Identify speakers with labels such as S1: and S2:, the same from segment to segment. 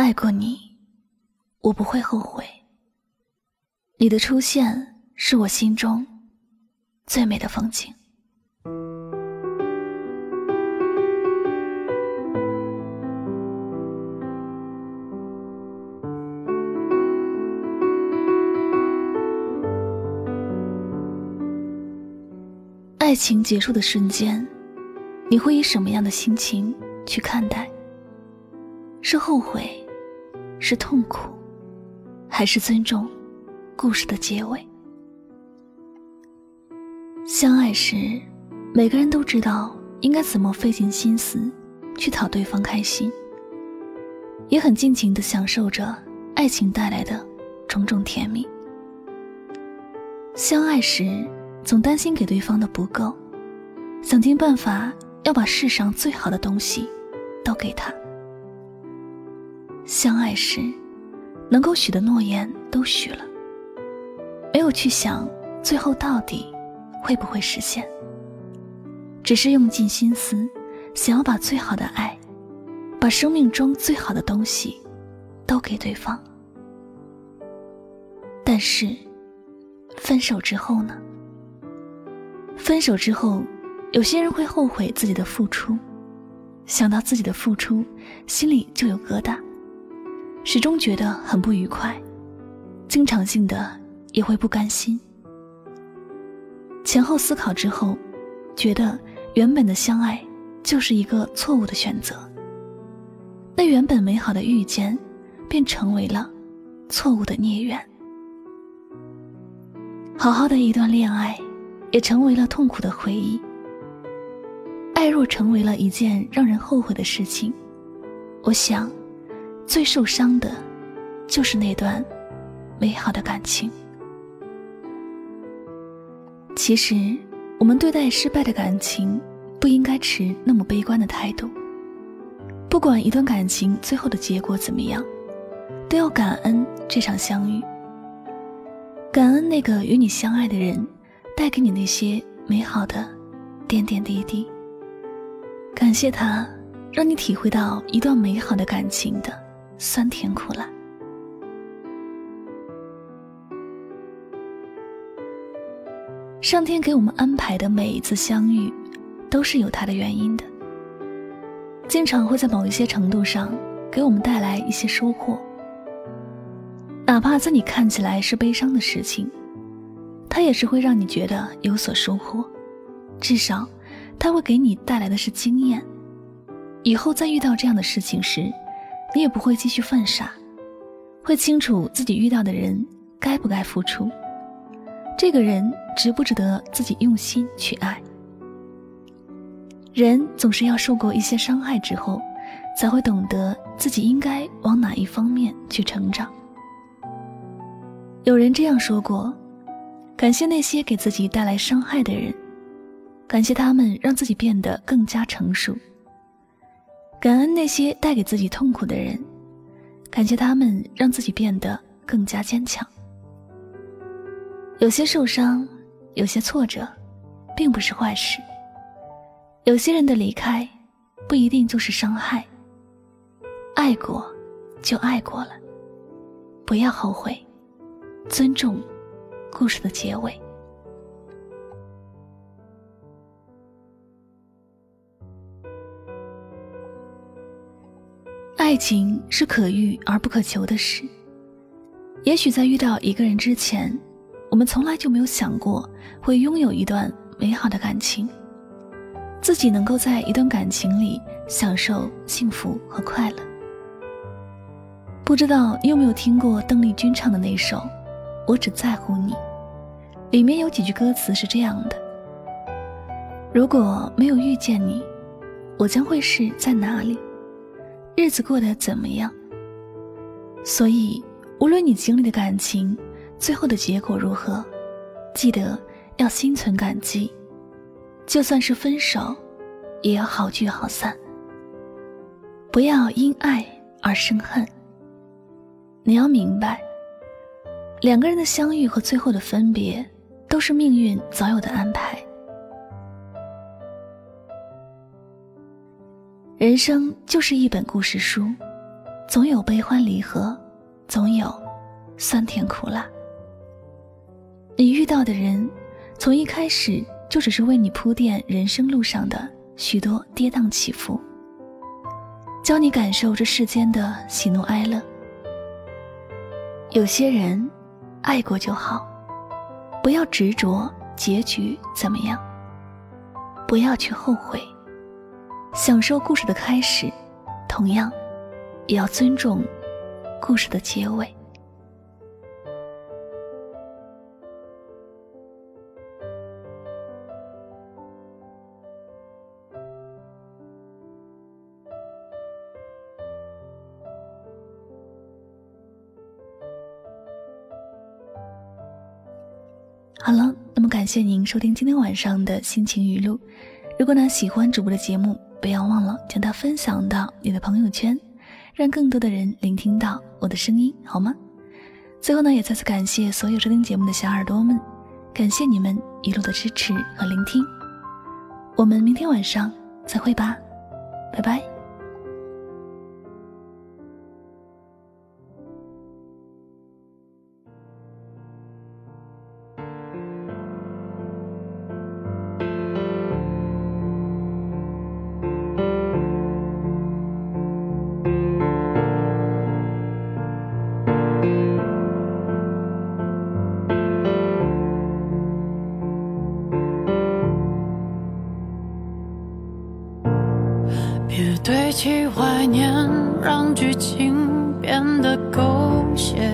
S1: 爱过你，我不会后悔。你的出现是我心中最美的风景。爱情结束的瞬间，你会以什么样的心情去看待？是后悔，是痛苦，还是尊重故事的结尾？相爱时，每个人都知道应该怎么费尽心思去讨对方开心，也很尽情的享受着爱情带来的种种甜蜜。相爱时。总担心给对方的不够，想尽办法要把世上最好的东西都给他。相爱时，能够许的诺言都许了，没有去想最后到底会不会实现，只是用尽心思想要把最好的爱，把生命中最好的东西都给对方。但是，分手之后呢？分手之后，有些人会后悔自己的付出，想到自己的付出，心里就有疙瘩，始终觉得很不愉快，经常性的也会不甘心。前后思考之后，觉得原本的相爱就是一个错误的选择，那原本美好的遇见，便成为了错误的孽缘。好好的一段恋爱。也成为了痛苦的回忆。爱若成为了一件让人后悔的事情，我想，最受伤的，就是那段美好的感情。其实，我们对待失败的感情，不应该持那么悲观的态度。不管一段感情最后的结果怎么样，都要感恩这场相遇，感恩那个与你相爱的人。带给你那些美好的点点滴滴，感谢他，让你体会到一段美好的感情的酸甜苦辣。上天给我们安排的每一次相遇，都是有它的原因的，经常会在某一些程度上给我们带来一些收获，哪怕在你看起来是悲伤的事情。它也是会让你觉得有所收获，至少，它会给你带来的是经验。以后再遇到这样的事情时，你也不会继续犯傻，会清楚自己遇到的人该不该付出，这个人值不值得自己用心去爱。人总是要受过一些伤害之后，才会懂得自己应该往哪一方面去成长。有人这样说过。感谢那些给自己带来伤害的人，感谢他们让自己变得更加成熟。感恩那些带给自己痛苦的人，感谢他们让自己变得更加坚强。有些受伤，有些挫折，并不是坏事。有些人的离开，不一定就是伤害。爱过，就爱过了，不要后悔，尊重。故事的结尾，爱情是可遇而不可求的事。也许在遇到一个人之前，我们从来就没有想过会拥有一段美好的感情，自己能够在一段感情里享受幸福和快乐。不知道你有没有听过邓丽君唱的那首？我只在乎你，里面有几句歌词是这样的：如果没有遇见你，我将会是在哪里？日子过得怎么样？所以，无论你经历的感情最后的结果如何，记得要心存感激。就算是分手，也要好聚好散。不要因爱而生恨。你要明白。两个人的相遇和最后的分别，都是命运早有的安排。人生就是一本故事书，总有悲欢离合，总有酸甜苦辣。你遇到的人，从一开始就只是为你铺垫人生路上的许多跌宕起伏，教你感受这世间的喜怒哀乐。有些人，爱过就好，不要执着结局怎么样，不要去后悔，享受故事的开始，同样，也要尊重故事的结尾。好了，那么感谢您收听今天晚上的心情语录。如果呢喜欢主播的节目，不要忘了将它分享到你的朋友圈，让更多的人聆听到我的声音，好吗？最后呢，也再次感谢所有收听节目的小耳朵们，感谢你们一路的支持和聆听。我们明天晚上再会吧，拜拜。
S2: 起怀念，让剧情变得狗血。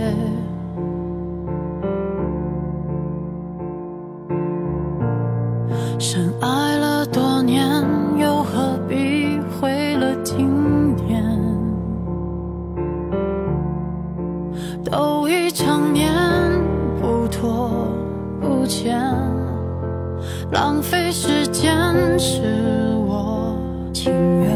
S2: 深爱了多年，又何必毁了经典？都已成年，不拖不欠，浪费时间是我情愿。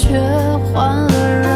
S2: 却换了人。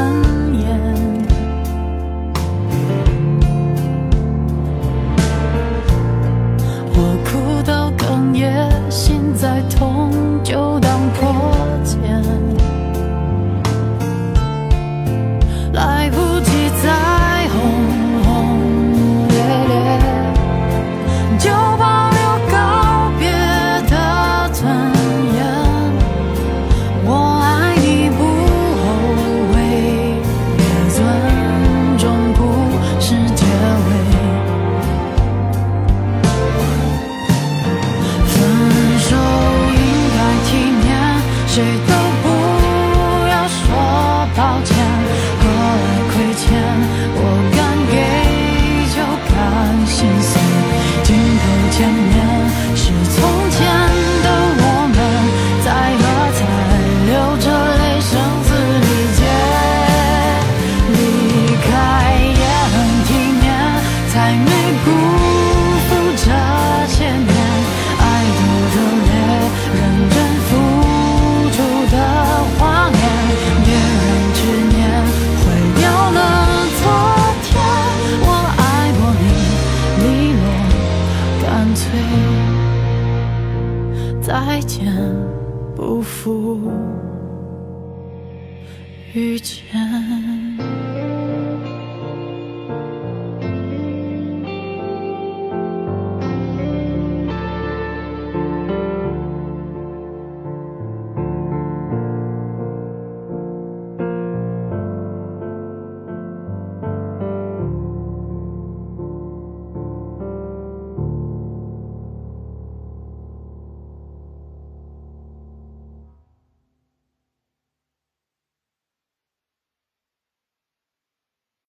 S2: 再见。不负遇见